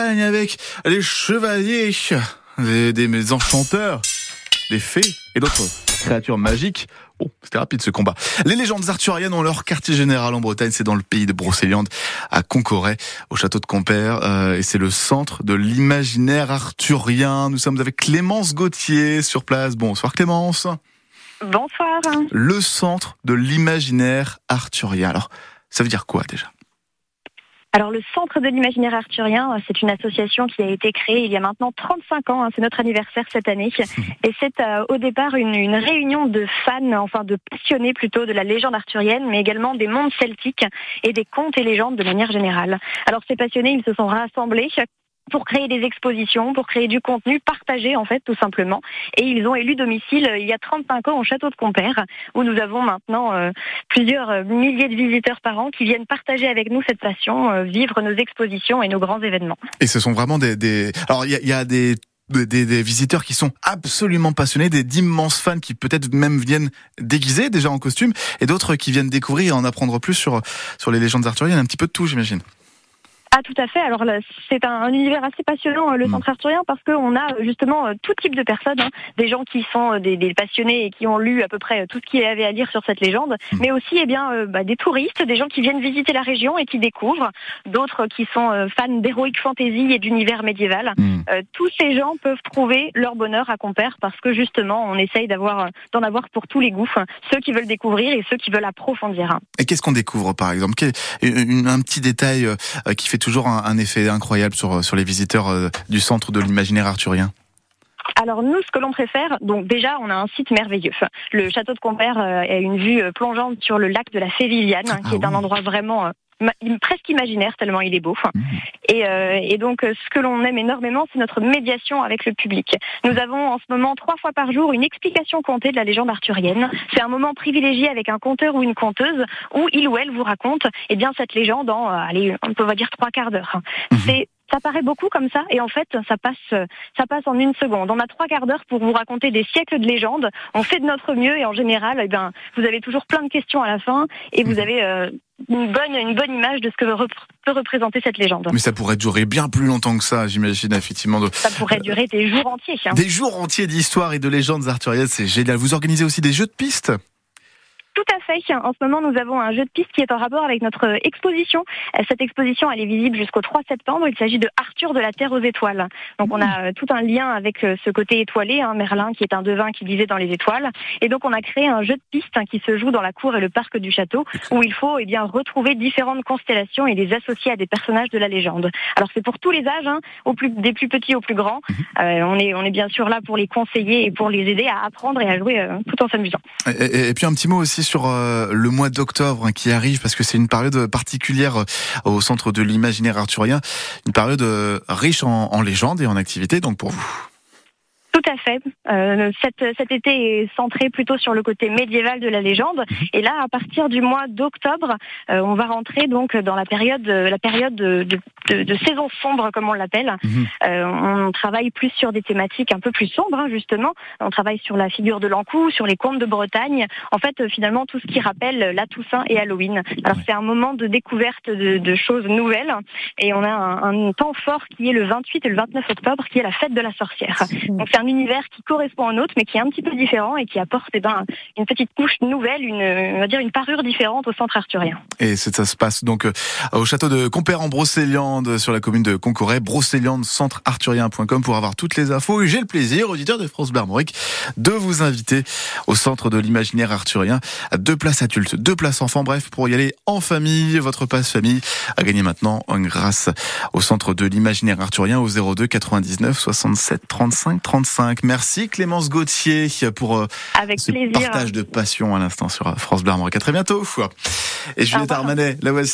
avec les chevaliers, des, des enchanteurs, des fées et d'autres créatures magiques. Bon, c'était rapide ce combat. Les légendes arthuriennes ont leur quartier général en Bretagne, c'est dans le pays de Brocéliande, à Concoret, au château de Compère, euh, et c'est le centre de l'imaginaire arthurien. Nous sommes avec Clémence Gauthier sur place. Bonsoir Clémence. Bonsoir. Le centre de l'imaginaire arthurien. Alors, ça veut dire quoi déjà? Alors le Centre de l'imaginaire arthurien, euh, c'est une association qui a été créée il y a maintenant 35 ans, hein, c'est notre anniversaire cette année, et c'est euh, au départ une, une, réunion de fans, enfin de passionnés plutôt de la légende arthurienne, mais également des mondes celtiques et des contes et légendes de manière générale. Alors ces passionnés, ils se sont rassemblés pour créer des expositions, pour créer du contenu partagé en fait tout simplement. Et ils ont élu domicile euh, il y a 35 ans au château de Compère, où nous avons maintenant euh, plusieurs euh, milliers de visiteurs par an qui viennent partager avec nous cette passion, vivre nos expositions et nos grands événements. Et ce sont vraiment des... des... Alors il y a, des des, des, visiteurs qui sont absolument passionnés, des d'immenses fans qui peut-être même viennent déguisés déjà en costume, et d'autres qui viennent découvrir et en apprendre plus sur sur les légendes arthuriennes, un petit peu de tout, j'imagine. Ah tout à fait. Alors c'est un, univers assez passionnant euh, le mm. centre arthurien parce qu'on a euh, justement euh, tout type de personnes, hein. des gens qui sont des, passionnés et qui ont lu à peu près tout ce qu'il y avait à lire sur cette légende, mm. mais aussi eh bien bah, des touristes, des gens qui viennent visiter la région et qui découvrent, d'autres qui sont fans d'héroïque fantasy et d'univers médiéval. Mm. tous ces gens peuvent trouver leur bonheur à Compère parce que justement on essaye d'avoir d'en avoir pour tous les goûts, ceux qui veulent découvrir et ceux qui veulent approfondir. Et qu'est-ce qu'on découvre par exemple? Un petit détail qui fait toujours un, effet incroyable sur, sur les visiteurs euh, du centre de l'imaginaire arthurien alors nous, ce que l'on préfère, donc déjà, on a un site merveilleux. Le château de Compère euh, a une vue euh, plongeante sur le lac de la Fée Viviane, qui est ah un endroit vraiment presque imaginaire tellement il est beau. Mmh. Et, et, donc ce que l'on aime énormément, c'est notre médiation avec le public. Nous avons en ce moment trois fois par jour une explication contée de la légende arthurienne. C'est un moment privilégié avec un conteur ou une conteuse où il ou elle vous raconte eh bien cette légende en allez on peut dire trois quarts d'heure. Mmh. C'est ça paraît beaucoup comme ça, et en fait, ça passe, ça passe en une seconde. On a trois quarts d'heure pour vous raconter des siècles de légendes. On fait de notre mieux, et en général, eh ben, vous avez toujours plein de questions à la fin, et vous mhm. avez euh, une bonne, une bonne image de ce que peut représenter cette légende. Mais ça pourrait durer bien plus longtemps que ça, j'imagine, effectivement. Ça pourrait durer des jours entiers. Hein. Des jours entiers d'histoire et de légendes arthuriennes, c'est génial. Vous organisez aussi des jeux de pistes tout à fait. En ce moment, nous avons un jeu de piste qui est en rapport avec notre exposition. Cette exposition, elle est visible jusqu'au 3 septembre. Il s'agit de Arthur de la Terre aux étoiles. Donc, on a euh, tout un lien avec euh, ce côté étoilé, hein, Merlin, qui est un devin qui vivait dans les étoiles. Et donc, on a créé un jeu de piste hein, qui se joue dans la cour et le parc du château, où il faut eh bien retrouver différentes constellations et les associer à des personnages de la légende. Alors, c'est pour tous les âges, hein, au plus, des plus petits aux plus grands. Mhm. Euh, on est, on est bien sûr là pour les conseiller et pour les aider à apprendre et à jouer tout en s'amusant. Et, et, puis un petit mot aussi sur euh, le mois d'octobre hein, qui arrive parce que c'est une période particulière euh, au centre de l'imaginaire arthurien, une période euh, riche en, en légendes et en activités donc pour vous. Tout à fait. Euh, cet, été est centré plutôt sur le côté médiéval de la légende. Mhm. Et là, à partir du mois d'octobre, euh, on va rentrer donc dans la période, la période de, saison sombre, comme on l'appelle. Mhm. Euh, on travaille plus sur des thématiques un peu plus sombres, hein, justement. On travaille sur la figure de l'Ankou, sur les contes de Bretagne. En fait, finalement, tout ce qui rappelle la Toussaint et Halloween. Alors, c'est un moment de découverte de, choses nouvelles. Et on a un, temps fort qui est le 28 et le 29 octobre, qui est la fête de la sorcière. Donc, un univers qui correspond à un autre, mais qui est un petit peu différent et qui apporte eh ben, une petite couche nouvelle, une, on va dire une parure différente au centre arthurien. Et ça se passe donc euh, au château de Compère en Brocéliande, sur la commune de Concoret, brocéliande centrearthurien.com pour avoir toutes les infos. Et j'ai le plaisir, auditeur de France Bermoric, de vous inviter au centre de l'imaginaire arthurien. Deux places adultes, deux places enfants, bref, pour y aller en famille. Votre passe famille a gagné maintenant grâce au centre de l'imaginaire arthurien au 02 99 67 35 35. Merci Clémence Gauthier pour euh, ce partage de passion à l'instant sur France Bleu À très bientôt. Et Juliette Armanet, la voici.